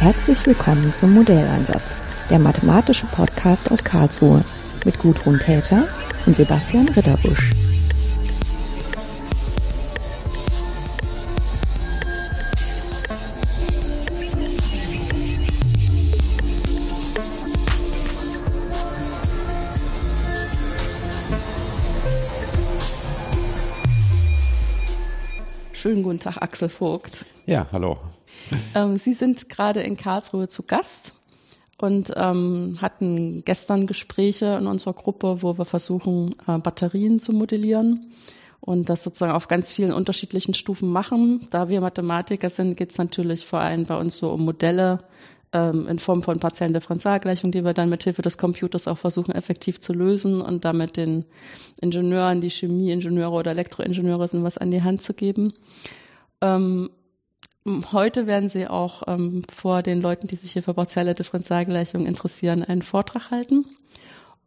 Herzlich willkommen zum Modelleinsatz, der mathematische Podcast aus Karlsruhe mit Gudrun Täter und Sebastian Ritterbusch. Schönen guten Tag, Axel Vogt. Ja, hallo. Ähm, Sie sind gerade in Karlsruhe zu Gast und ähm, hatten gestern Gespräche in unserer Gruppe, wo wir versuchen, äh, Batterien zu modellieren und das sozusagen auf ganz vielen unterschiedlichen Stufen machen. Da wir Mathematiker sind, geht es natürlich vor allem bei uns so um Modelle, ähm, in Form von partiellen Differentialgleichungen, die wir dann mit Hilfe des Computers auch versuchen effektiv zu lösen und damit den Ingenieuren, die Chemieingenieure oder Elektroingenieure sind, was an die Hand zu geben. Ähm, heute werden Sie auch ähm, vor den Leuten, die sich hier für partielle Differentialgleichungen interessieren, einen Vortrag halten.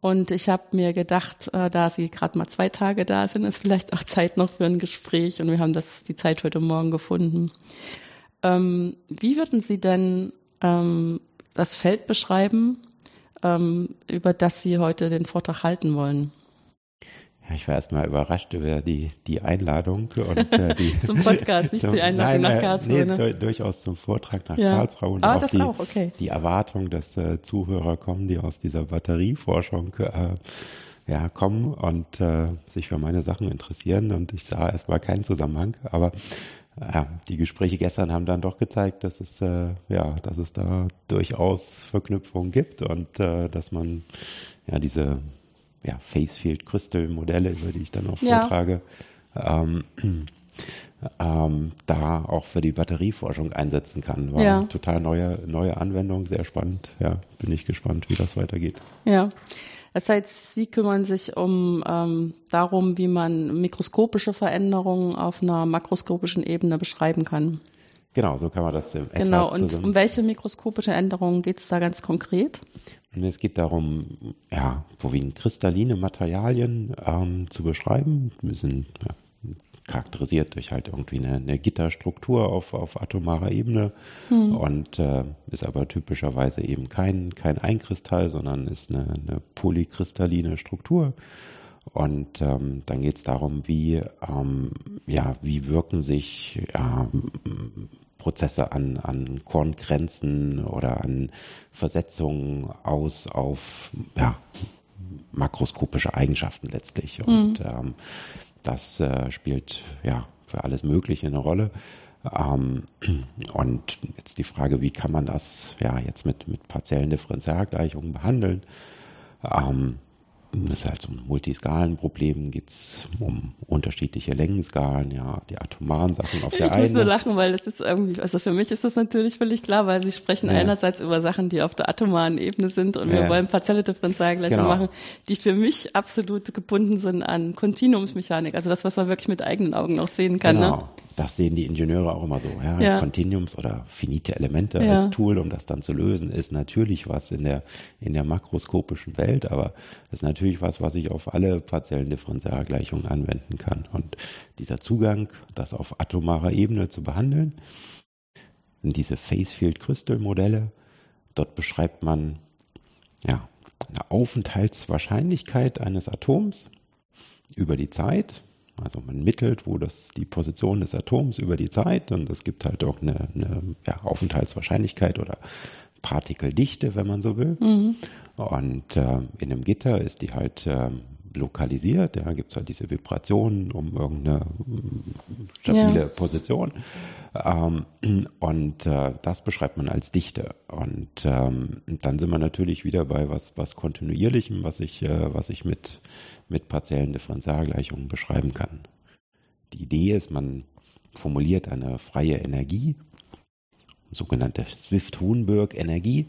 Und ich habe mir gedacht, äh, da Sie gerade mal zwei Tage da sind, ist vielleicht auch Zeit noch für ein Gespräch. Und wir haben das die Zeit heute Morgen gefunden. Ähm, wie würden Sie denn ähm, das Feld beschreiben, ähm, über das Sie heute den Vortrag halten wollen. Ja, ich war erstmal überrascht über die, die Einladung und äh, die zum Podcast, nicht zum, die Einladung nein, nach Karlsruhe. Nee, ne? durchaus zum Vortrag nach ja. Karlsruhe und ah, auch, die, auch okay. die Erwartung, dass äh, Zuhörer kommen, die aus dieser Batterieforschung äh, ja, kommen und äh, sich für meine Sachen interessieren. Und ich sah erstmal keinen Zusammenhang, aber ja, die Gespräche gestern haben dann doch gezeigt, dass es äh, ja, dass es da durchaus Verknüpfungen gibt und äh, dass man ja diese ja, Facefield Crystal Modelle, über die ich dann auch ja. vortrage, ähm, ähm, da auch für die Batterieforschung einsetzen kann. War ja. total neue neue Anwendung, sehr spannend. Ja, bin ich gespannt, wie das weitergeht. Ja. Das heißt, Sie kümmern sich um ähm, darum, wie man mikroskopische Veränderungen auf einer makroskopischen Ebene beschreiben kann. Genau, so kann man das im Genau, und zusammen. um welche mikroskopische Änderungen geht es da ganz konkret? Es geht darum, ja, vorwiegend kristalline Materialien ähm, zu beschreiben. Wir sind ja, charakterisiert durch halt irgendwie eine, eine Gitterstruktur auf, auf atomarer Ebene hm. und äh, ist aber typischerweise eben kein, kein Einkristall, sondern ist eine, eine polykristalline Struktur. Und ähm, dann geht es darum, wie, ähm, ja, wie wirken sich ja, Prozesse an, an Korngrenzen oder an Versetzungen aus auf ja, makroskopische Eigenschaften letztlich. Und mhm. ähm, das äh, spielt ja für alles Mögliche eine Rolle. Ähm, und jetzt die Frage, wie kann man das ja jetzt mit, mit partiellen Differentialgleichungen behandeln? Ähm, das ist halt so ein Multiskalenproblem, geht es um unterschiedliche Längenskalen, ja, die atomaren Sachen auf der einen. Ich muss nur lachen, weil das ist irgendwie, also für mich ist das natürlich völlig klar, weil sie sprechen ja. einerseits über Sachen, die auf der atomaren Ebene sind und ja. wir wollen partielle Differentialgleichungen genau. machen, die für mich absolut gebunden sind an Kontinuumsmechanik, also das, was man wirklich mit eigenen Augen auch sehen kann. Genau. Ne? Das sehen die Ingenieure auch immer so. Ja, ja. Continuums oder finite Elemente als Tool, um das dann zu lösen, ist natürlich was in der, in der makroskopischen Welt, aber ist natürlich was, was ich auf alle partiellen Differentialgleichungen anwenden kann. Und dieser Zugang, das auf atomarer Ebene zu behandeln, diese Facefield Crystal Modelle, dort beschreibt man, ja, eine Aufenthaltswahrscheinlichkeit eines Atoms über die Zeit, also man mittelt, wo das die Position des Atoms über die Zeit und es gibt halt auch eine, eine ja, Aufenthaltswahrscheinlichkeit oder Partikeldichte, wenn man so will. Mhm. Und äh, in einem Gitter ist die halt äh, lokalisiert. Ja, gibt es halt diese Vibrationen um irgendeine mm, stabile ja. Position. Ähm, und äh, das beschreibt man als Dichte. Und ähm, dann sind wir natürlich wieder bei was, was Kontinuierlichem, was ich, äh, was ich mit, mit partiellen Differentialgleichungen beschreiben kann. Die Idee ist, man formuliert eine freie Energie, sogenannte Swift-Hohenberg-Energie,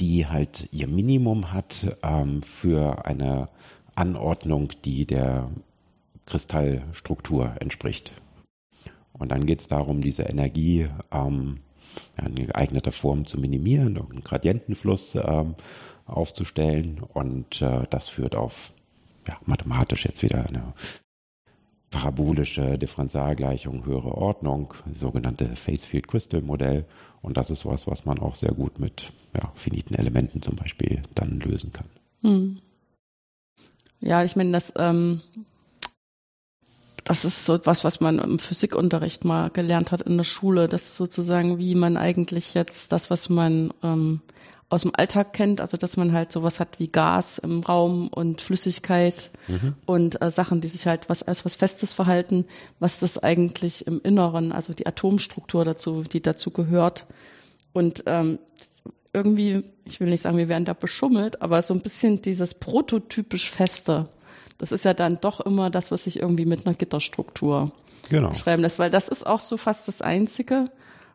die halt ihr Minimum hat ähm, für eine Anordnung, die der Kristallstruktur entspricht. Und dann geht es darum, diese Energie ähm, in geeigneter Form zu minimieren, einen Gradientenfluss ähm, aufzustellen. Und äh, das führt auf ja, mathematisch jetzt wieder eine parabolische Differentialgleichung höhere Ordnung, sogenannte Phase Field Crystal Modell. Und das ist was, was man auch sehr gut mit ja, finiten Elementen zum Beispiel dann lösen kann. Hm. Ja, ich meine, das, ähm, das ist so etwas, was man im Physikunterricht mal gelernt hat in der Schule. Das ist sozusagen, wie man eigentlich jetzt das, was man ähm, aus dem Alltag kennt, also dass man halt sowas hat wie Gas im Raum und Flüssigkeit mhm. und äh, Sachen, die sich halt was als was Festes verhalten, was das eigentlich im Inneren, also die Atomstruktur dazu, die dazu gehört. Und ähm, irgendwie, ich will nicht sagen, wir werden da beschummelt, aber so ein bisschen dieses prototypisch Feste. Das ist ja dann doch immer das, was sich irgendwie mit einer Gitterstruktur genau. beschreiben lässt, weil das ist auch so fast das Einzige,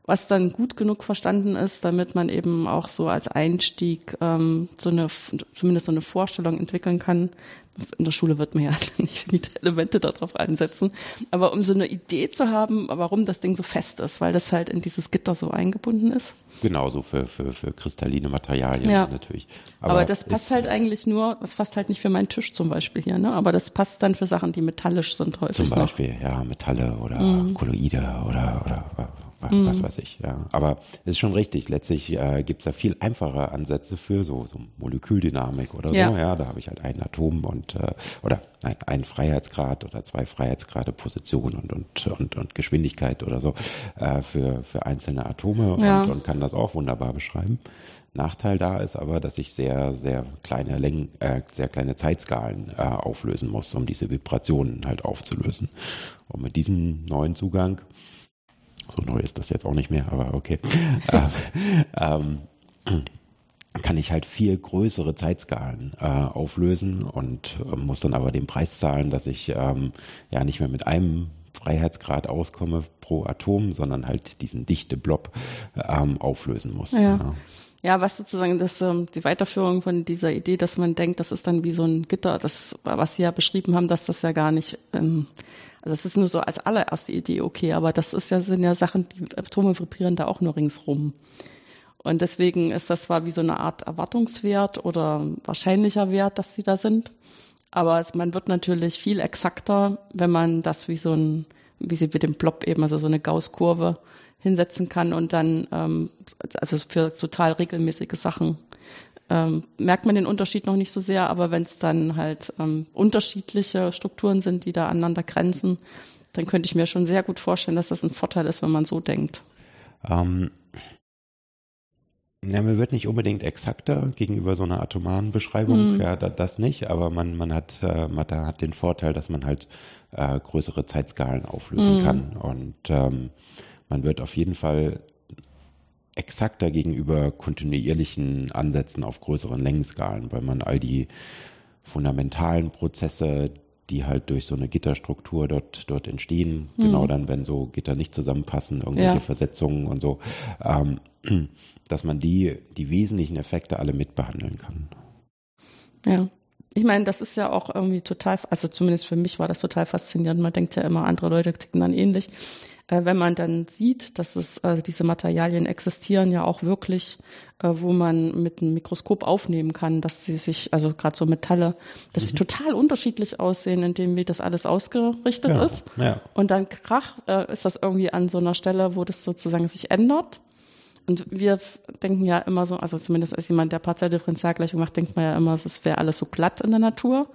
was dann gut genug verstanden ist, damit man eben auch so als Einstieg ähm, so eine zumindest so eine Vorstellung entwickeln kann. In der Schule wird man ja nicht die Elemente darauf einsetzen, aber um so eine Idee zu haben, warum das Ding so fest ist, weil das halt in dieses Gitter so eingebunden ist. Genauso für, für, für kristalline Materialien ja. natürlich. Aber, aber das passt halt eigentlich nur, das passt halt nicht für meinen Tisch zum Beispiel hier, ne? Aber das passt dann für Sachen, die metallisch sind häufig. Zum Beispiel, noch. ja, Metalle oder mhm. Kolloide oder, oder mhm. was weiß ich. Ja. Aber es ist schon richtig. Letztlich äh, gibt es da viel einfache Ansätze für so, so Moleküldynamik oder ja. so. Ja, da habe ich halt ein Atom und äh, oder ein, ein Freiheitsgrad oder zwei Freiheitsgrade Position und und und, und Geschwindigkeit oder so äh, für für einzelne Atome ja. und, und kann das auch wunderbar beschreiben. Nachteil da ist aber, dass ich sehr, sehr kleine Längen, äh, sehr kleine Zeitskalen äh, auflösen muss, um diese Vibrationen halt aufzulösen. Und mit diesem neuen Zugang so neu ist das jetzt auch nicht mehr, aber okay. ähm, ähm, kann ich halt viel größere Zeitskalen äh, auflösen und äh, muss dann aber den Preis zahlen, dass ich ähm, ja nicht mehr mit einem Freiheitsgrad auskomme pro Atom, sondern halt diesen dichte Blob ähm, auflösen muss. Ja. ja. Ja, was sozusagen das, ähm, die Weiterführung von dieser Idee, dass man denkt, das ist dann wie so ein Gitter, das, was Sie ja beschrieben haben, dass das ja gar nicht ähm, also das ist nur so als allererste Idee okay, aber das ist ja, sind ja Sachen, die Atome vibrieren da auch nur ringsrum. Und deswegen ist das zwar wie so eine Art Erwartungswert oder wahrscheinlicher Wert, dass sie da sind. Aber man wird natürlich viel exakter, wenn man das wie so ein, wie sie mit dem Blob eben, also so eine Gaußkurve hinsetzen kann und dann, ähm, also für total regelmäßige Sachen ähm, merkt man den Unterschied noch nicht so sehr, aber wenn es dann halt ähm, unterschiedliche Strukturen sind, die da aneinander grenzen, dann könnte ich mir schon sehr gut vorstellen, dass das ein Vorteil ist, wenn man so denkt. Ähm, ja, man wird nicht unbedingt exakter gegenüber so einer atomaren Beschreibung, mhm. ja, das nicht, aber man, man hat, äh, man hat den Vorteil, dass man halt äh, größere Zeitskalen auflösen mhm. kann und ähm, man wird auf jeden Fall exakter gegenüber kontinuierlichen Ansätzen auf größeren Längenskalen, weil man all die fundamentalen Prozesse, die halt durch so eine Gitterstruktur dort, dort entstehen, mhm. genau dann, wenn so Gitter nicht zusammenpassen, irgendwelche ja. Versetzungen und so, ähm, dass man die, die wesentlichen Effekte alle mitbehandeln kann. Ja. Ich meine, das ist ja auch irgendwie total, also zumindest für mich war das total faszinierend. Man denkt ja immer, andere Leute ticken dann ähnlich äh, wenn man dann sieht, dass es also diese Materialien existieren ja auch wirklich, äh, wo man mit einem Mikroskop aufnehmen kann, dass sie sich, also gerade so Metalle, dass mhm. sie total unterschiedlich aussehen, indem wie das alles ausgerichtet ja, ist. Ja. Und dann krach äh, ist das irgendwie an so einer Stelle, wo das sozusagen sich ändert. Und wir denken ja immer so, also zumindest als jemand, der Partialdifferenzialgleichung macht, denkt man ja immer, es wäre alles so glatt in der Natur.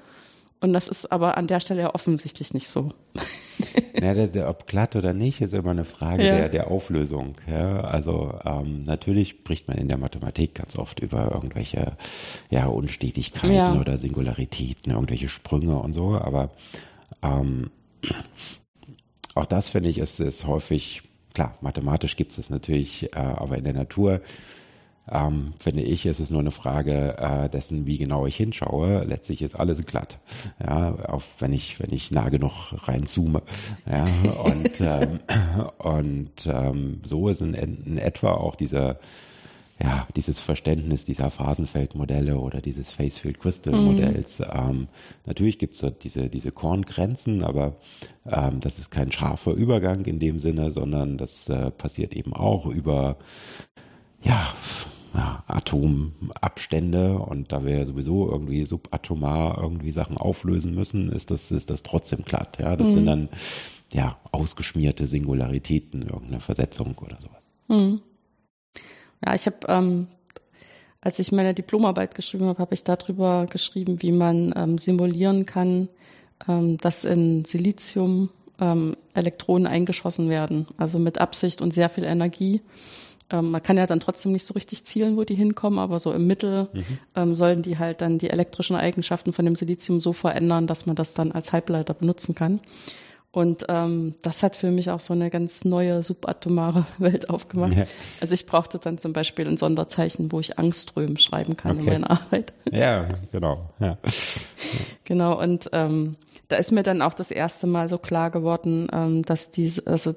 Und das ist aber an der Stelle ja offensichtlich nicht so. ja, der, der, ob glatt oder nicht, ist immer eine Frage ja. der, der Auflösung. Ja, also ähm, natürlich spricht man in der Mathematik ganz oft über irgendwelche ja, Unstetigkeiten ja. oder Singularitäten, irgendwelche Sprünge und so, aber ähm, auch das finde ich ist, ist häufig, klar, mathematisch gibt es es natürlich, äh, aber in der Natur ähm, finde ich, ist es nur eine Frage äh, dessen, wie genau ich hinschaue. Letztlich ist alles glatt. Ja, auch wenn ich, wenn ich nah genug reinzoome. Ja, und, ähm, und ähm, so ist in, in etwa auch dieser ja, dieses Verständnis dieser Phasenfeldmodelle oder dieses Facefield Crystal Modells. Mhm. Ähm, natürlich gibt es diese, diese Korngrenzen, aber ähm, das ist kein scharfer Übergang in dem Sinne, sondern das äh, passiert eben auch über ja, ja, Atomabstände und da wir sowieso irgendwie subatomar irgendwie Sachen auflösen müssen, ist das, ist das trotzdem glatt. Ja, das mhm. sind dann ja ausgeschmierte Singularitäten, irgendeine Versetzung oder sowas. Mhm. Ja, ich habe, ähm, als ich meine Diplomarbeit geschrieben habe, habe ich darüber geschrieben, wie man ähm, simulieren kann, ähm, dass in Silizium ähm, Elektronen eingeschossen werden, also mit Absicht und sehr viel Energie. Ähm, man kann ja dann trotzdem nicht so richtig zielen, wo die hinkommen, aber so im Mittel mhm. ähm, sollen die halt dann die elektrischen Eigenschaften von dem Silizium so verändern, dass man das dann als Halbleiter benutzen kann. Und ähm, das hat für mich auch so eine ganz neue subatomare Welt aufgemacht. Ja. Also ich brauchte dann zum Beispiel ein Sonderzeichen, wo ich Angström schreiben kann okay. in meiner Arbeit. Ja, genau. Ja. Genau, und ähm, da ist mir dann auch das erste Mal so klar geworden, ähm, dass diese, also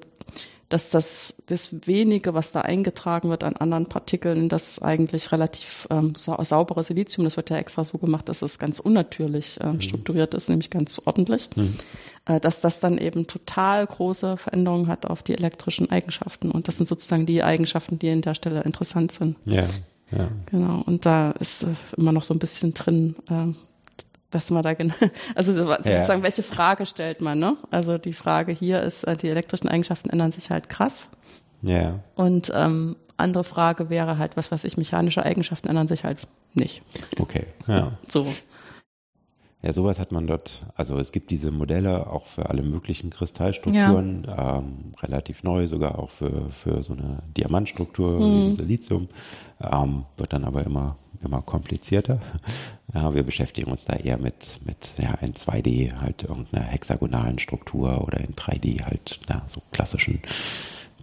dass das, das wenige, was da eingetragen wird an anderen Partikeln, das eigentlich relativ ähm, sa saubere Silizium, das wird ja extra so gemacht, dass es ganz unnatürlich ähm, mhm. strukturiert ist, nämlich ganz ordentlich, mhm. äh, dass das dann eben total große Veränderungen hat auf die elektrischen Eigenschaften. Und das sind sozusagen die Eigenschaften, die an der Stelle interessant sind. Ja. Ja. Genau, und da ist äh, immer noch so ein bisschen drin, dass man da genau, also sozusagen, ja. welche Frage stellt man, ne? Also die Frage hier ist, äh, die elektrischen Eigenschaften ändern sich halt krass. Ja. Und ähm, andere Frage wäre halt, was weiß ich, mechanische Eigenschaften ändern sich halt nicht. Okay, ja. So. Ja, sowas hat man dort, also es gibt diese Modelle auch für alle möglichen Kristallstrukturen, ja. ähm, relativ neu, sogar auch für, für so eine Diamantstruktur mhm. wie Silizium, ähm, wird dann aber immer, immer komplizierter. Ja, wir beschäftigen uns da eher mit, mit ja, in 2D halt irgendeiner hexagonalen Struktur oder in 3D halt ja, so klassischen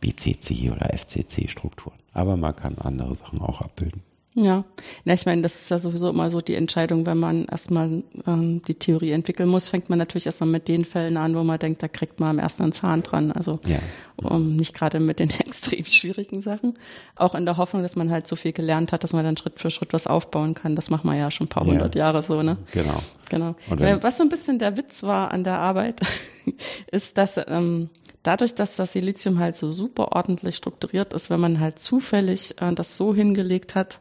BCC oder FCC Strukturen. Aber man kann andere Sachen auch abbilden. Ja, ja ich meine, das ist ja sowieso immer so die Entscheidung, wenn man erstmal ähm, die Theorie entwickeln muss, fängt man natürlich erstmal mit den Fällen an, wo man denkt, da kriegt man am ersten einen Zahn dran. Also ja. um, nicht gerade mit den extrem schwierigen Sachen. Auch in der Hoffnung, dass man halt so viel gelernt hat, dass man dann Schritt für Schritt was aufbauen kann. Das macht man ja schon ein paar ja. hundert Jahre so, ne? Genau. Genau. Wenn, was so ein bisschen der Witz war an der Arbeit, ist, dass ähm, dadurch, dass das Silizium halt so super ordentlich strukturiert ist, wenn man halt zufällig äh, das so hingelegt hat,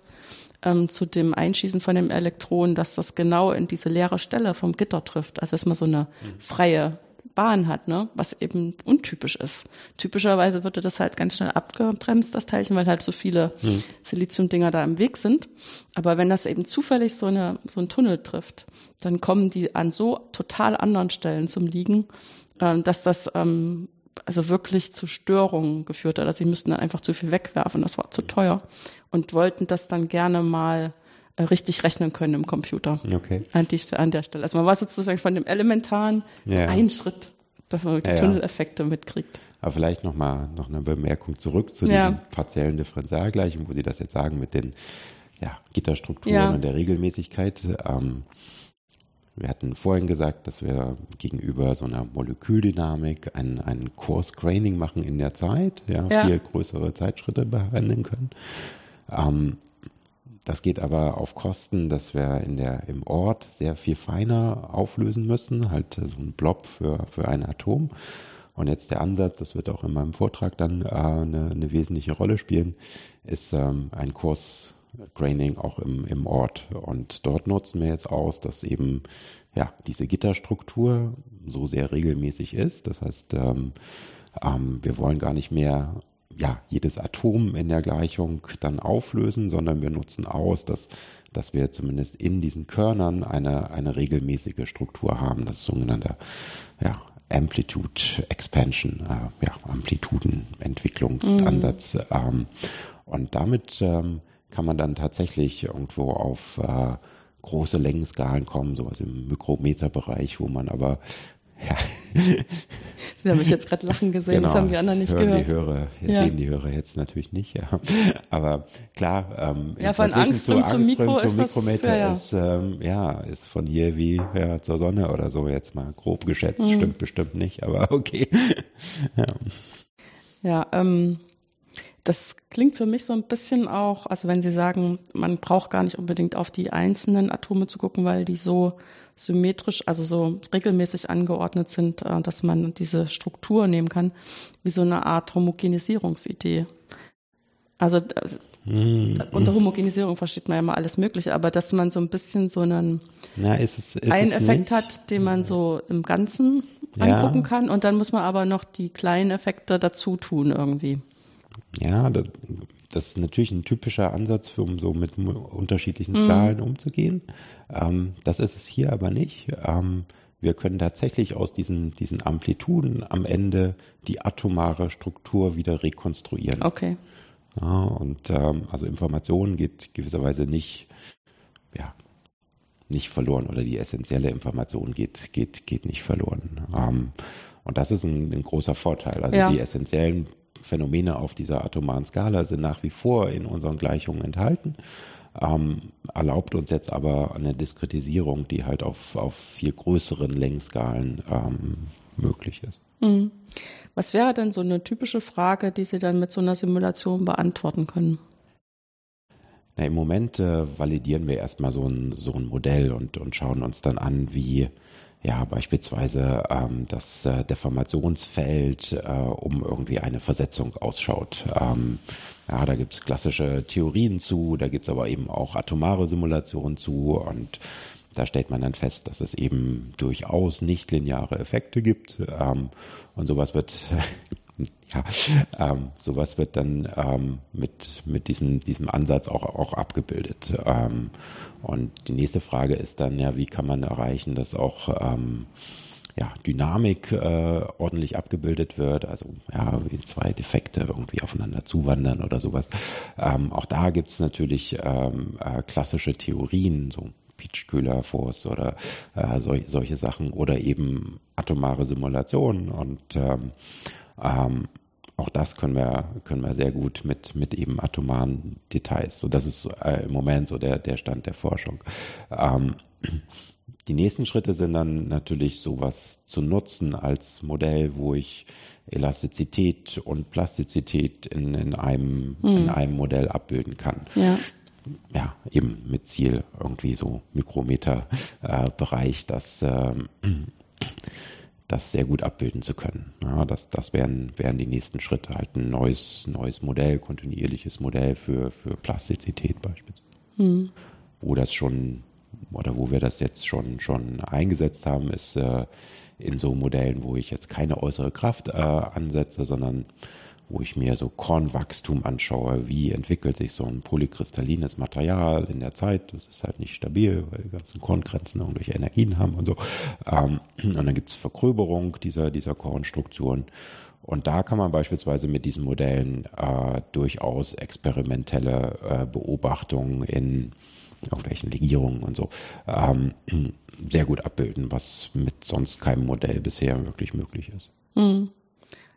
ähm, zu dem Einschießen von dem Elektron, dass das genau in diese leere Stelle vom Gitter trifft. Also dass man so eine mhm. freie Bahn hat, ne? was eben untypisch ist. Typischerweise würde das halt ganz schnell abgebremst, das Teilchen, weil halt so viele mhm. Siliziumdinger da im Weg sind. Aber wenn das eben zufällig so, eine, so ein Tunnel trifft, dann kommen die an so total anderen Stellen zum Liegen, äh, dass das ähm, also wirklich zu Störungen geführt hat. Also sie müssten dann einfach zu viel wegwerfen, das war zu teuer und wollten das dann gerne mal äh, richtig rechnen können im Computer. Okay. An, die, an der Stelle. Also man war sozusagen von dem Elementaren ja. ein Schritt, dass man die ja, Tunneleffekte mitkriegt. Aber vielleicht nochmal noch eine Bemerkung zurück zu ja. diesen partiellen Differentialgleichungen, wo Sie das jetzt sagen mit den ja, Gitterstrukturen und der Regelmäßigkeit. Ähm, wir hatten vorhin gesagt, dass wir gegenüber so einer Moleküldynamik ein, ein Course-Graining machen in der Zeit, ja, ja. viel größere Zeitschritte behandeln können. Ähm, das geht aber auf Kosten, dass wir in der, im Ort sehr viel feiner auflösen müssen, halt so ein Blob für, für ein Atom. Und jetzt der Ansatz, das wird auch in meinem Vortrag dann äh, eine, eine wesentliche Rolle spielen, ist ähm, ein Kurs Graining auch im, im Ort. Und dort nutzen wir jetzt aus, dass eben ja diese Gitterstruktur so sehr regelmäßig ist. Das heißt, ähm, ähm, wir wollen gar nicht mehr ja, jedes Atom in der Gleichung dann auflösen, sondern wir nutzen aus, dass, dass wir zumindest in diesen Körnern eine, eine regelmäßige Struktur haben. Das ist sogenannter ja, Amplitude Expansion, äh, ja, Amplitudenentwicklungsansatz. Mhm. Ähm, und damit ähm, kann man dann tatsächlich irgendwo auf äh, große Längenskalen kommen, sowas im Mikrometerbereich, wo man aber ja. Sie haben mich jetzt gerade lachen gesehen, genau, das haben die anderen nicht hören gehört. Die Hörer, ja. sehen die Hörer jetzt natürlich nicht, ja. Aber klar, ähm, ja, von Angström zu, Mikro zum Mikrometer das, ja, ja. ist ähm, ja ist von hier wie ja, zur Sonne oder so jetzt mal grob geschätzt, mhm. stimmt bestimmt nicht, aber okay. ja, ja ähm, das klingt für mich so ein bisschen auch, also wenn Sie sagen, man braucht gar nicht unbedingt auf die einzelnen Atome zu gucken, weil die so symmetrisch, also so regelmäßig angeordnet sind, äh, dass man diese Struktur nehmen kann, wie so eine Art Homogenisierungsidee. Also, also hm. unter Homogenisierung versteht man ja mal alles Mögliche, aber dass man so ein bisschen so einen Na, ist es, ist einen Effekt nicht? hat, den man so im Ganzen ja. angucken kann und dann muss man aber noch die kleinen Effekte dazu tun irgendwie. Ja, das, das ist natürlich ein typischer Ansatz, um so mit unterschiedlichen. Skalen mhm. umzugehen. Ähm, das ist es hier aber nicht. Ähm, wir können tatsächlich aus diesen, diesen Amplituden am Ende die atomare Struktur wieder rekonstruieren. Okay. Ja, und ähm, also Information geht gewisserweise nicht, ja, nicht verloren oder die essentielle Information geht, geht, geht nicht verloren. Ähm, und das ist ein, ein großer Vorteil. Also ja. die essentiellen Phänomene auf dieser atomaren Skala sind nach wie vor in unseren Gleichungen enthalten. Ähm, erlaubt uns jetzt aber eine Diskretisierung, die halt auf, auf viel größeren Längsskalen ähm, möglich ist. Mhm. Was wäre denn so eine typische Frage, die Sie dann mit so einer Simulation beantworten können? Na, Im Moment äh, validieren wir erstmal so ein, so ein Modell und, und schauen uns dann an, wie ja beispielsweise ähm, das äh, Deformationsfeld äh, um irgendwie eine Versetzung ausschaut. Ähm, ja, da gibt's klassische Theorien zu, da gibt's aber eben auch atomare Simulationen zu und da stellt man dann fest, dass es eben durchaus nicht lineare Effekte gibt. Ähm, und sowas wird, ja, ähm, sowas wird dann ähm, mit, mit diesem, diesem Ansatz auch, auch abgebildet. Ähm, und die nächste Frage ist dann ja, wie kann man erreichen, dass auch ähm, ja, Dynamik äh, ordentlich abgebildet wird, also ja, wie zwei Defekte irgendwie aufeinander zuwandern oder sowas. Ähm, auch da gibt's natürlich ähm, äh, klassische Theorien, so Peachkühler Force oder äh, sol solche Sachen oder eben atomare Simulationen und ähm, ähm, auch das können wir, können wir sehr gut mit, mit eben atomaren Details. So, das ist äh, im Moment so der, der Stand der Forschung. Ähm, die nächsten Schritte sind dann natürlich sowas zu nutzen als Modell, wo ich Elastizität und Plastizität in, in einem, hm. in einem Modell abbilden kann. Ja ja, eben mit Ziel irgendwie so Mikrometer-Bereich, äh, das, äh, das sehr gut abbilden zu können. Ja, das das wären, wären die nächsten Schritte, halt ein neues, neues Modell, kontinuierliches Modell für, für Plastizität beispielsweise. Mhm. Wo das schon, oder wo wir das jetzt schon, schon eingesetzt haben, ist äh, in so Modellen, wo ich jetzt keine äußere Kraft äh, ansetze, sondern wo ich mir so Kornwachstum anschaue, wie entwickelt sich so ein polykristallines Material in der Zeit. Das ist halt nicht stabil, weil die ganzen Korngrenzen irgendwelche Energien haben und so. Ähm, und dann gibt es Vergröberung dieser, dieser Kornstrukturen. Und da kann man beispielsweise mit diesen Modellen äh, durchaus experimentelle äh, Beobachtungen in irgendwelchen Legierungen und so ähm, sehr gut abbilden, was mit sonst keinem Modell bisher wirklich möglich ist. Mhm.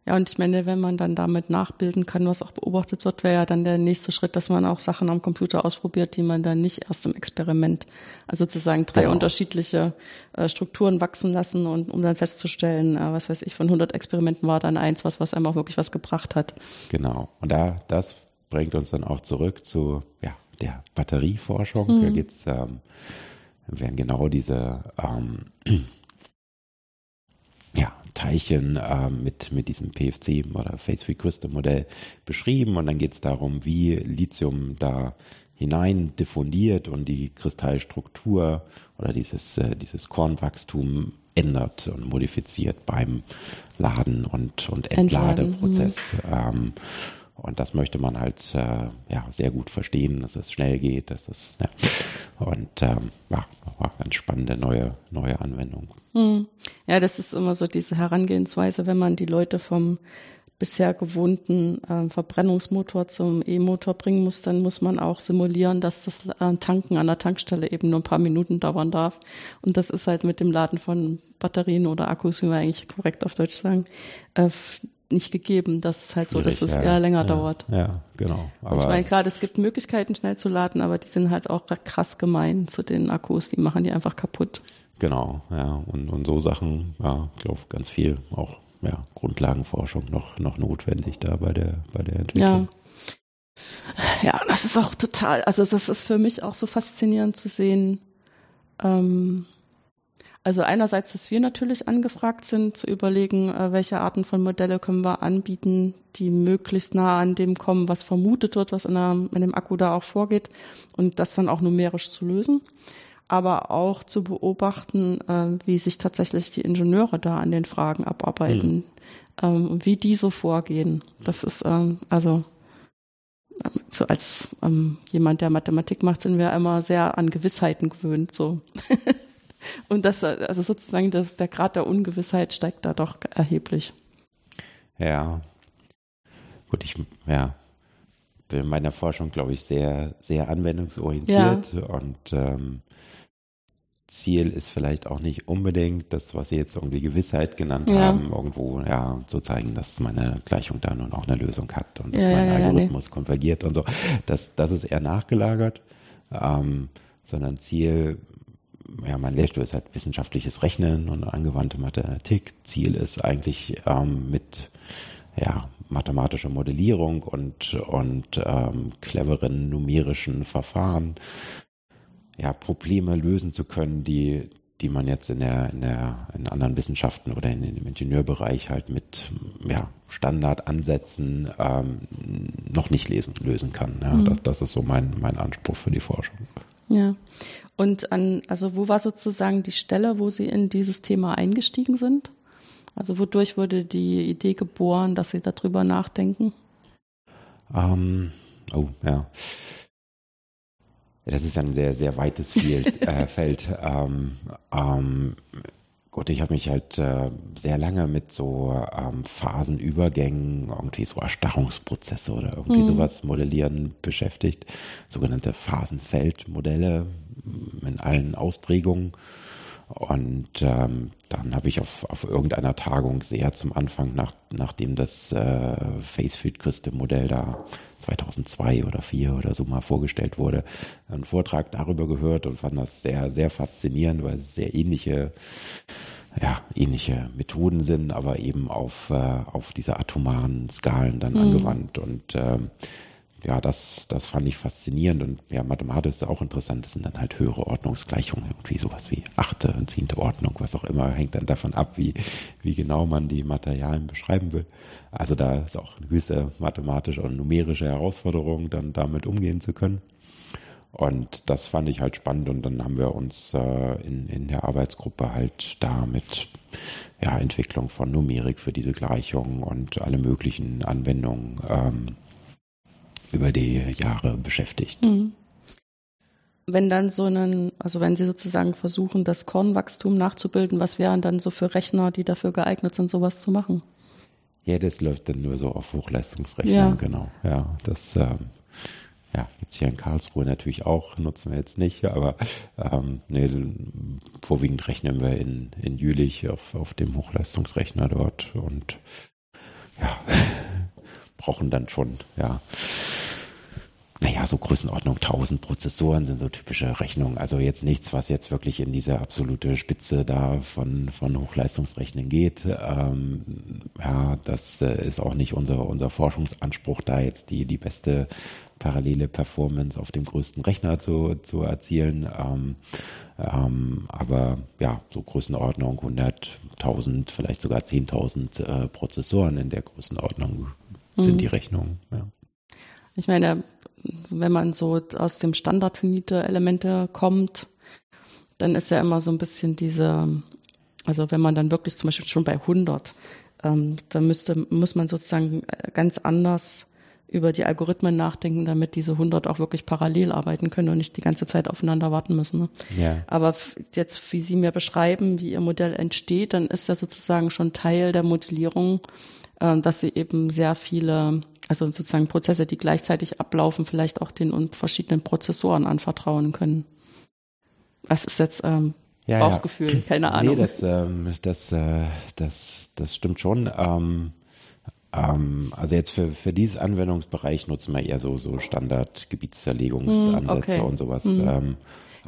Ja, und ich meine, wenn man dann damit nachbilden kann, was auch beobachtet wird, wäre ja dann der nächste Schritt, dass man auch Sachen am Computer ausprobiert, die man dann nicht erst im Experiment, also sozusagen drei genau. unterschiedliche äh, Strukturen wachsen lassen und um dann festzustellen, äh, was weiß ich, von 100 Experimenten war dann eins, was, was einem auch wirklich was gebracht hat. Genau. Und da, das bringt uns dann auch zurück zu, ja, der Batterieforschung. Mhm. Da geht's, ähm, werden genau diese, ähm, ja, Teilchen äh, mit, mit diesem PFC oder Phase-Free Crystal Modell beschrieben und dann geht es darum, wie Lithium da hinein diffundiert und die Kristallstruktur oder dieses, äh, dieses Kornwachstum ändert und modifiziert beim Laden- und, und Entladeprozess. Entladen, mhm. ähm, und das möchte man halt äh, ja sehr gut verstehen, dass es schnell geht, dass es ja. und ähm, ja, war ganz spannende neue neue Anwendung. Hm. Ja, das ist immer so diese Herangehensweise, wenn man die Leute vom bisher gewohnten äh, Verbrennungsmotor zum E-Motor bringen muss, dann muss man auch simulieren, dass das äh, Tanken an der Tankstelle eben nur ein paar Minuten dauern darf. Und das ist halt mit dem Laden von Batterien oder Akkus, wie wir eigentlich korrekt auf Deutsch sagen, äh, nicht gegeben. Das ist halt so, dass es ja, eher länger ja, dauert. Ja, genau. Aber ich meine, klar, es gibt Möglichkeiten, schnell zu laden, aber die sind halt auch krass gemein zu den Akkus. Die machen die einfach kaputt. Genau, ja. Und, und so Sachen, ja, ich glaube, ganz viel auch ja, Grundlagenforschung noch, noch notwendig da bei der, bei der Entwicklung. Ja. Ja, das ist auch total, also das ist für mich auch so faszinierend zu sehen, ähm, Also einerseits, dass wir natürlich angefragt sind, zu überlegen, äh, welche Arten von Modelle können wir anbieten, die möglichst nah an dem kommen, was vermutet wird, was in, der, in dem Akku da auch vorgeht und das dann auch numerisch zu lösen. Aber auch zu beobachten, äh, wie sich tatsächlich die Ingenieure da an den Fragen abarbeiten mhm. und wie die so vorgehen. Das ist ähm, also so als ähm, jemand, der Mathematik macht, sind wir immer sehr an Gewissheiten gewöhnt. So. Und das, also sozusagen, das, der Grad der Ungewissheit steigt da doch erheblich. Ja. Gut, ich, ja, bin in meiner Forschung, glaube ich, sehr, sehr anwendungsorientiert ja. und ähm, Ziel ist vielleicht auch nicht unbedingt das, was Sie jetzt irgendwie Gewissheit genannt ja. haben, irgendwo ja zu zeigen, dass meine Gleichung da nun auch eine Lösung hat und dass ja, mein Algorithmus nee. konvergiert und so. Das, das ist eher nachgelagert, ähm, sondern Ziel ja, mein Lehrstuhl ist halt wissenschaftliches Rechnen und angewandte Mathematik. Ziel ist eigentlich ähm, mit ja, mathematischer Modellierung und, und ähm, cleveren numerischen Verfahren ja, Probleme lösen zu können, die, die man jetzt in der, in der, in anderen Wissenschaften oder in, in dem Ingenieurbereich halt mit ja, Standardansätzen ähm, noch nicht lesen, lösen kann. Ja, mhm. das, das ist so mein, mein Anspruch für die Forschung. Ja. Und an, also wo war sozusagen die Stelle, wo Sie in dieses Thema eingestiegen sind? Also wodurch wurde die Idee geboren, dass Sie darüber nachdenken? Ähm, oh, ja. Das ist ein sehr, sehr weites Feld. äh, Feld. Ähm, ähm, Gut, ich habe mich halt äh, sehr lange mit so ähm, Phasenübergängen, irgendwie so Erstarrungsprozesse oder irgendwie mhm. sowas modellieren beschäftigt. Sogenannte Phasenfeldmodelle in allen Ausprägungen. Und ähm, dann habe ich auf, auf irgendeiner Tagung sehr zum Anfang, nach, nachdem das äh, Facefield-Crystal-Modell da 2002 oder 2004 oder so mal vorgestellt wurde, einen Vortrag darüber gehört und fand das sehr, sehr faszinierend, weil es sehr ähnliche ja, ähnliche Methoden sind, aber eben auf, äh, auf diese atomaren Skalen dann mhm. angewandt. Und ähm, ja, das, das fand ich faszinierend und ja, Mathematik ist auch interessant. Das sind dann halt höhere Ordnungsgleichungen, irgendwie sowas wie achte und zehnte Ordnung, was auch immer, hängt dann davon ab, wie, wie genau man die Materialien beschreiben will. Also da ist auch eine gewisse mathematische und numerische Herausforderung, dann damit umgehen zu können. Und das fand ich halt spannend und dann haben wir uns äh, in, in der Arbeitsgruppe halt da mit ja, Entwicklung von Numerik für diese Gleichung und alle möglichen Anwendungen ähm, über die Jahre beschäftigt. Mhm. Wenn dann so einen, also wenn Sie sozusagen versuchen, das Kornwachstum nachzubilden, was wären dann so für Rechner, die dafür geeignet sind, sowas zu machen? Ja, das läuft dann nur so auf Hochleistungsrechnern, ja. genau. Ja, das ähm, ja, gibt's hier in Karlsruhe natürlich auch, nutzen wir jetzt nicht, aber ähm, nee, vorwiegend rechnen wir in, in Jülich auf, auf dem Hochleistungsrechner dort und ja, brauchen dann schon, ja, naja, so Größenordnung 1000 Prozessoren sind so typische Rechnungen. Also jetzt nichts, was jetzt wirklich in diese absolute Spitze da von, von Hochleistungsrechnen geht. Ähm, ja, das äh, ist auch nicht unser, unser Forschungsanspruch, da jetzt die, die beste parallele Performance auf dem größten Rechner zu, zu erzielen. Ähm, ähm, aber ja, so Größenordnung 100.000, vielleicht sogar 10.000 äh, Prozessoren in der Größenordnung sind mhm. die Rechnungen. Ja. Ich meine, wenn man so aus dem Standard finite Elemente kommt, dann ist ja immer so ein bisschen diese, also wenn man dann wirklich zum Beispiel schon bei 100, ähm, dann müsste, muss man sozusagen ganz anders über die Algorithmen nachdenken, damit diese 100 auch wirklich parallel arbeiten können und nicht die ganze Zeit aufeinander warten müssen. Ne? Ja. Aber jetzt, wie Sie mir beschreiben, wie Ihr Modell entsteht, dann ist ja sozusagen schon Teil der Modellierung, äh, dass Sie eben sehr viele also sozusagen Prozesse, die gleichzeitig ablaufen, vielleicht auch den verschiedenen Prozessoren anvertrauen können. Was ist jetzt ähm, ja, Bauchgefühl? Ja. Keine Ahnung. Nee, das, ähm, das, äh, das, das stimmt schon. Ähm, ähm, also jetzt für, für dieses Anwendungsbereich nutzen wir eher so, so Standard-Gebietszerlegungsansätze okay. und sowas. Hm. Ähm,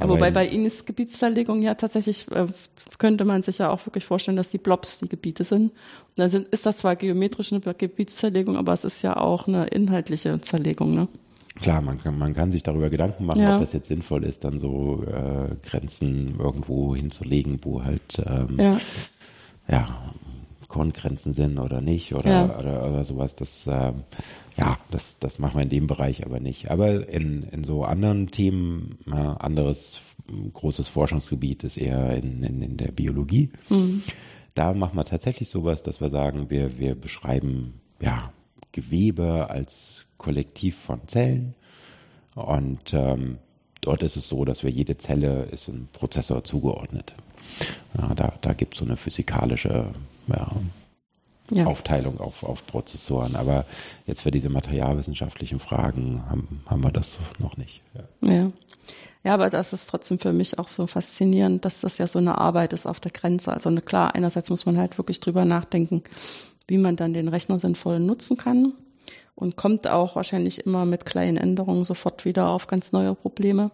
ja, wobei bei Ihnen ist Gebietszerlegung ja tatsächlich, äh, könnte man sich ja auch wirklich vorstellen, dass die Blobs die Gebiete sind. Und dann sind, ist das zwar geometrisch eine Gebietszerlegung, aber es ist ja auch eine inhaltliche Zerlegung, ne? klar, man kann, man kann sich darüber Gedanken machen, ja. ob das jetzt sinnvoll ist, dann so äh, Grenzen irgendwo hinzulegen, wo halt ähm, ja. ja Korngrenzen sind oder nicht oder, ja. oder, oder sowas. Das äh, ja, das, das machen wir in dem Bereich aber nicht. Aber in, in so anderen Themen, äh, anderes großes Forschungsgebiet ist eher in, in, in der Biologie. Mhm. Da machen wir tatsächlich sowas, dass wir sagen, wir, wir beschreiben ja, Gewebe als Kollektiv von Zellen. Und ähm, dort ist es so, dass wir jede Zelle ist einem Prozessor zugeordnet. Ja, da da gibt es so eine physikalische ja, ja. Aufteilung auf, auf Prozessoren. Aber jetzt für diese materialwissenschaftlichen Fragen haben, haben wir das noch nicht. Ja. ja. Ja, aber das ist trotzdem für mich auch so faszinierend, dass das ja so eine Arbeit ist auf der Grenze. Also klar, einerseits muss man halt wirklich drüber nachdenken, wie man dann den Rechner sinnvoll nutzen kann und kommt auch wahrscheinlich immer mit kleinen Änderungen sofort wieder auf ganz neue Probleme.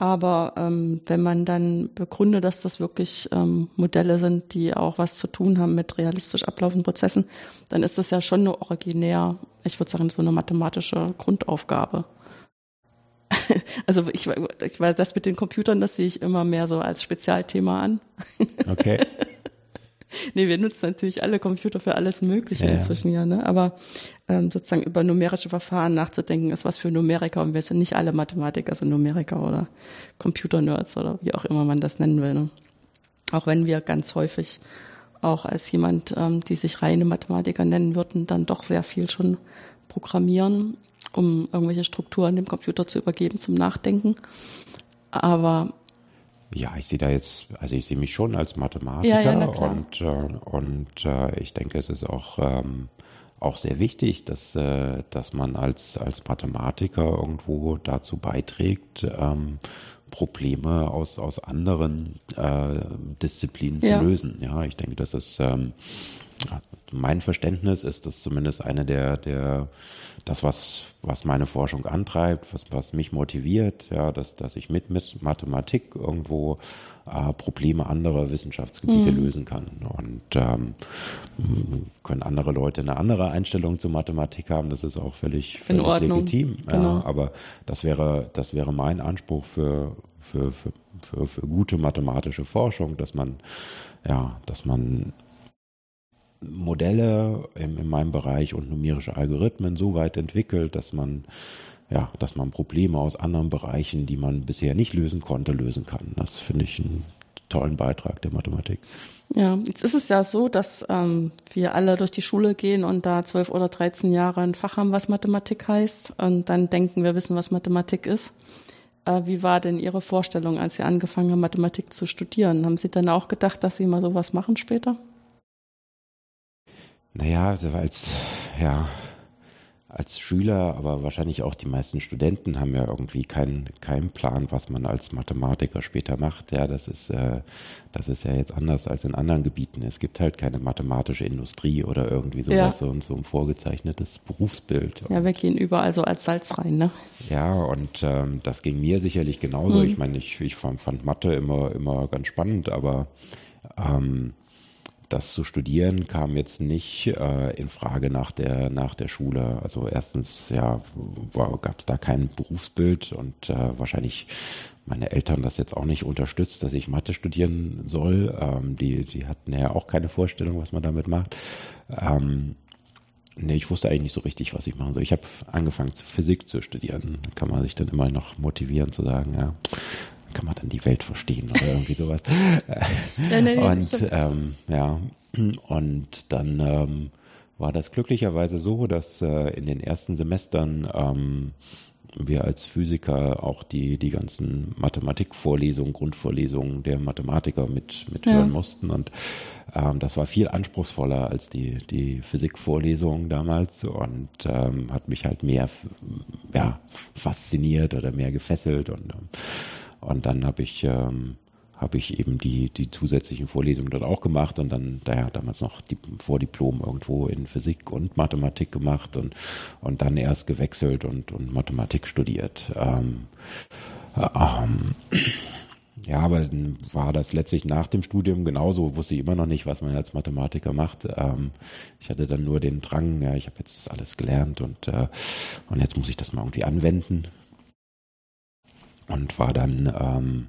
Aber ähm, wenn man dann begründet, dass das wirklich ähm, Modelle sind, die auch was zu tun haben mit realistisch ablaufenden Prozessen, dann ist das ja schon eine originär, ich würde sagen, so eine mathematische Grundaufgabe. also ich, ich weiß, das mit den Computern, das sehe ich immer mehr so als Spezialthema an. Okay. nee, wir nutzen natürlich alle Computer für alles Mögliche ja, inzwischen ja, ne? Aber ähm, sozusagen über numerische Verfahren nachzudenken, ist was für Numeriker und wir sind nicht alle Mathematiker, sind Numeriker oder Computer-Nerds oder wie auch immer man das nennen will. Ne? Auch wenn wir ganz häufig auch als jemand, ähm, die sich reine Mathematiker nennen würden, dann doch sehr viel schon programmieren, um irgendwelche Strukturen dem Computer zu übergeben zum Nachdenken. Aber ja, ich sehe da jetzt, also ich sehe mich schon als Mathematiker ja, ja, und, äh, und äh, ich denke, es ist auch, ähm, auch sehr wichtig, dass, äh, dass man als, als Mathematiker irgendwo dazu beiträgt, ähm, Probleme aus, aus anderen äh, Disziplinen ja. zu lösen. Ja, ich denke, das ist ähm, mein Verständnis ist das zumindest eine der, der, das, was, was meine Forschung antreibt, was, was mich motiviert, ja, dass, dass ich mit, mit Mathematik irgendwo äh, Probleme anderer Wissenschaftsgebiete mhm. lösen kann. Und ähm, können andere Leute eine andere Einstellung zur Mathematik haben, das ist auch völlig, völlig legitim. Genau. Ja, aber das wäre, das wäre mein Anspruch für, für, für, für, für gute mathematische Forschung, dass man, ja, dass man Modelle in, in meinem Bereich und numerische Algorithmen so weit entwickelt, dass man ja, dass man Probleme aus anderen Bereichen, die man bisher nicht lösen konnte, lösen kann. Das finde ich einen tollen Beitrag der Mathematik. Ja, jetzt ist es ja so, dass ähm, wir alle durch die Schule gehen und da zwölf oder dreizehn Jahre ein Fach haben, was Mathematik heißt, und dann denken, wir wissen, was Mathematik ist. Äh, wie war denn Ihre Vorstellung, als Sie angefangen haben, Mathematik zu studieren? Haben Sie dann auch gedacht, dass Sie mal sowas machen später? Naja, also als, ja, als Schüler, aber wahrscheinlich auch die meisten Studenten haben ja irgendwie keinen keinen Plan, was man als Mathematiker später macht. Ja, das ist äh, das ist ja jetzt anders als in anderen Gebieten. Es gibt halt keine mathematische Industrie oder irgendwie sowas ja. so, so ein vorgezeichnetes Berufsbild. Ja, wir gehen überall so als Salz rein, ne? Ja, und ähm, das ging mir sicherlich genauso. Mhm. Ich meine, ich, ich fand, fand Mathe immer immer ganz spannend, aber ähm, das zu studieren kam jetzt nicht äh, in Frage nach der nach der Schule. Also erstens ja gab es da kein Berufsbild und äh, wahrscheinlich meine Eltern das jetzt auch nicht unterstützt, dass ich Mathe studieren soll. Ähm, die die hatten ja auch keine Vorstellung, was man damit macht. Ähm, Nee, ich wusste eigentlich nicht so richtig, was ich machen soll. Ich habe angefangen, Physik zu studieren. Da kann man sich dann immer noch motivieren zu sagen, ja, kann man dann die Welt verstehen oder irgendwie sowas. ja, nee, und ähm, ja, und dann ähm, war das glücklicherweise so, dass äh, in den ersten Semestern ähm, wir als Physiker auch die, die ganzen Mathematikvorlesungen, Grundvorlesungen der Mathematiker mit, mit ja. hören mussten. Und ähm, das war viel anspruchsvoller als die, die Physikvorlesungen damals und ähm, hat mich halt mehr ja, fasziniert oder mehr gefesselt. Und ähm, und dann habe ich, ähm, habe ich eben die, die zusätzlichen Vorlesungen dort auch gemacht und dann, daher damals noch die Vordiplom irgendwo in Physik und Mathematik gemacht und, und dann erst gewechselt und, und Mathematik studiert. Ähm, ähm, ja, aber dann war das letztlich nach dem Studium genauso, wusste ich immer noch nicht, was man als Mathematiker macht. Ähm, ich hatte dann nur den Drang, ja, ich habe jetzt das alles gelernt und, äh, und jetzt muss ich das mal irgendwie anwenden. Und war dann ähm,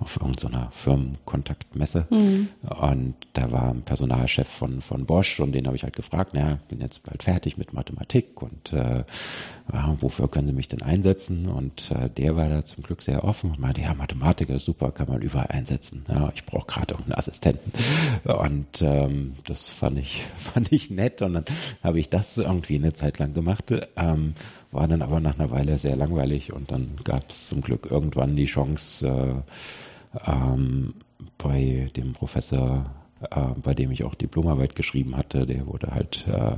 auf irgendeiner Firmenkontaktmesse. Mhm. Und da war ein Personalchef von, von Bosch und den habe ich halt gefragt, naja, bin jetzt bald fertig mit Mathematik und äh, wofür können Sie mich denn einsetzen? Und äh, der war da zum Glück sehr offen und meinte, ja, Mathematiker ist super, kann man überall einsetzen. Ja, ich brauche gerade irgendeinen Assistenten. Und ähm, das fand ich, fand ich nett und dann habe ich das irgendwie eine Zeit lang gemacht. Ähm, war dann aber nach einer Weile sehr langweilig und dann gab es zum Glück irgendwann die Chance, äh, ähm, bei dem Professor, äh, bei dem ich auch Diplomarbeit geschrieben hatte, der wurde halt äh,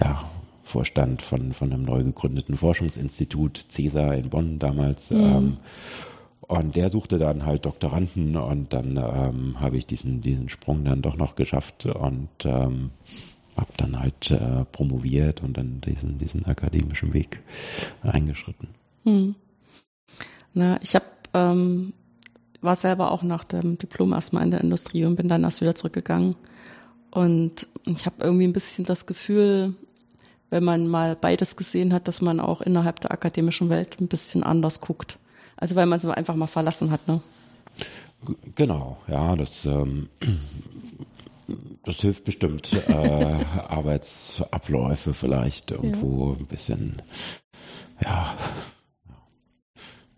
ja, Vorstand von, von einem neu gegründeten Forschungsinstitut, CESA in Bonn damals. Mhm. Ähm, und der suchte dann halt Doktoranden und dann ähm, habe ich diesen, diesen Sprung dann doch noch geschafft und ähm, habe dann halt äh, promoviert und dann diesen, diesen akademischen Weg eingeschritten. Hm. Na, ich habe ähm, war selber auch nach dem Diplom erstmal in der Industrie und bin dann erst wieder zurückgegangen. Und ich habe irgendwie ein bisschen das Gefühl, wenn man mal beides gesehen hat, dass man auch innerhalb der akademischen Welt ein bisschen anders guckt. Also weil man es einfach mal verlassen hat, ne? Genau, ja, das, ähm, das hilft bestimmt. Äh, Arbeitsabläufe vielleicht irgendwo ja. ein bisschen, ja,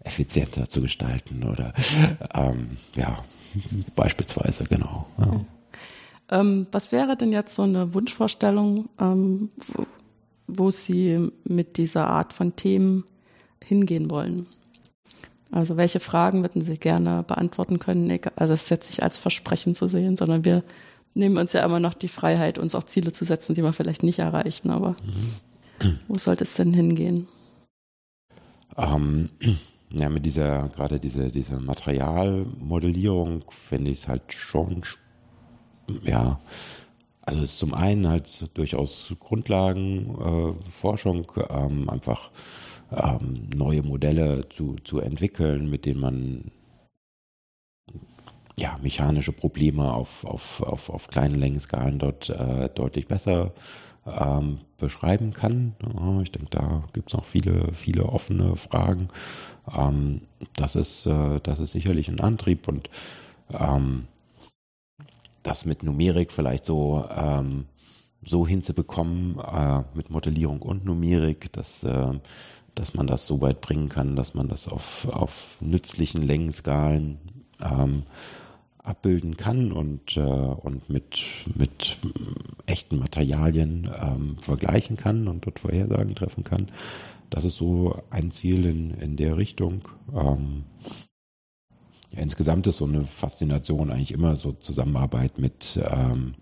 effizienter zu gestalten oder ähm, ja, beispielsweise, genau. Ja. Okay. Ähm, was wäre denn jetzt so eine Wunschvorstellung, ähm, wo, wo Sie mit dieser Art von Themen hingehen wollen? Also welche Fragen würden Sie gerne beantworten können? Also es ist jetzt nicht als Versprechen zu sehen, sondern wir nehmen uns ja immer noch die Freiheit, uns auch Ziele zu setzen, die wir vielleicht nicht erreichen. Aber mhm. wo sollte es denn hingehen? Ähm, ja, mit dieser, gerade diese, diese Materialmodellierung finde ich es halt schon, ja, also es ist zum einen halt durchaus Grundlagenforschung, äh, ähm, einfach ähm, neue Modelle zu, zu entwickeln, mit denen man ja, mechanische Probleme auf, auf, auf, auf kleinen Längenskalen dort äh, deutlich besser ähm, beschreiben kann. ich denke, da gibt es noch viele, viele offene Fragen. Ähm, das, ist, äh, das ist sicherlich ein Antrieb und ähm, das mit Numerik vielleicht so, ähm, so hinzubekommen, äh, mit Modellierung und Numerik, dass, äh, dass man das so weit bringen kann, dass man das auf, auf nützlichen Längenskalen ähm, abbilden kann und, äh, und mit, mit echten Materialien ähm, vergleichen kann und dort Vorhersagen treffen kann. Das ist so ein Ziel in, in der Richtung. Ähm, ja, insgesamt ist so eine Faszination eigentlich immer so Zusammenarbeit mit, ähm,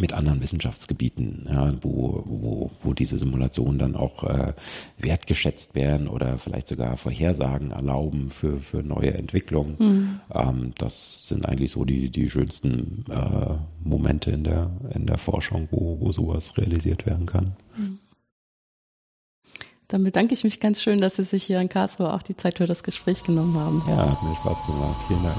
mit anderen Wissenschaftsgebieten, ja, wo, wo, wo diese Simulationen dann auch äh, wertgeschätzt werden oder vielleicht sogar Vorhersagen erlauben für, für neue Entwicklungen. Mhm. Ähm, das sind eigentlich so die, die schönsten äh, Momente in der, in der Forschung, wo, wo sowas realisiert werden kann. Mhm. Dann bedanke ich mich ganz schön, dass Sie sich hier in Karlsruhe auch die Zeit für das Gespräch genommen haben. Ja, hat mir Spaß gemacht. Vielen Dank.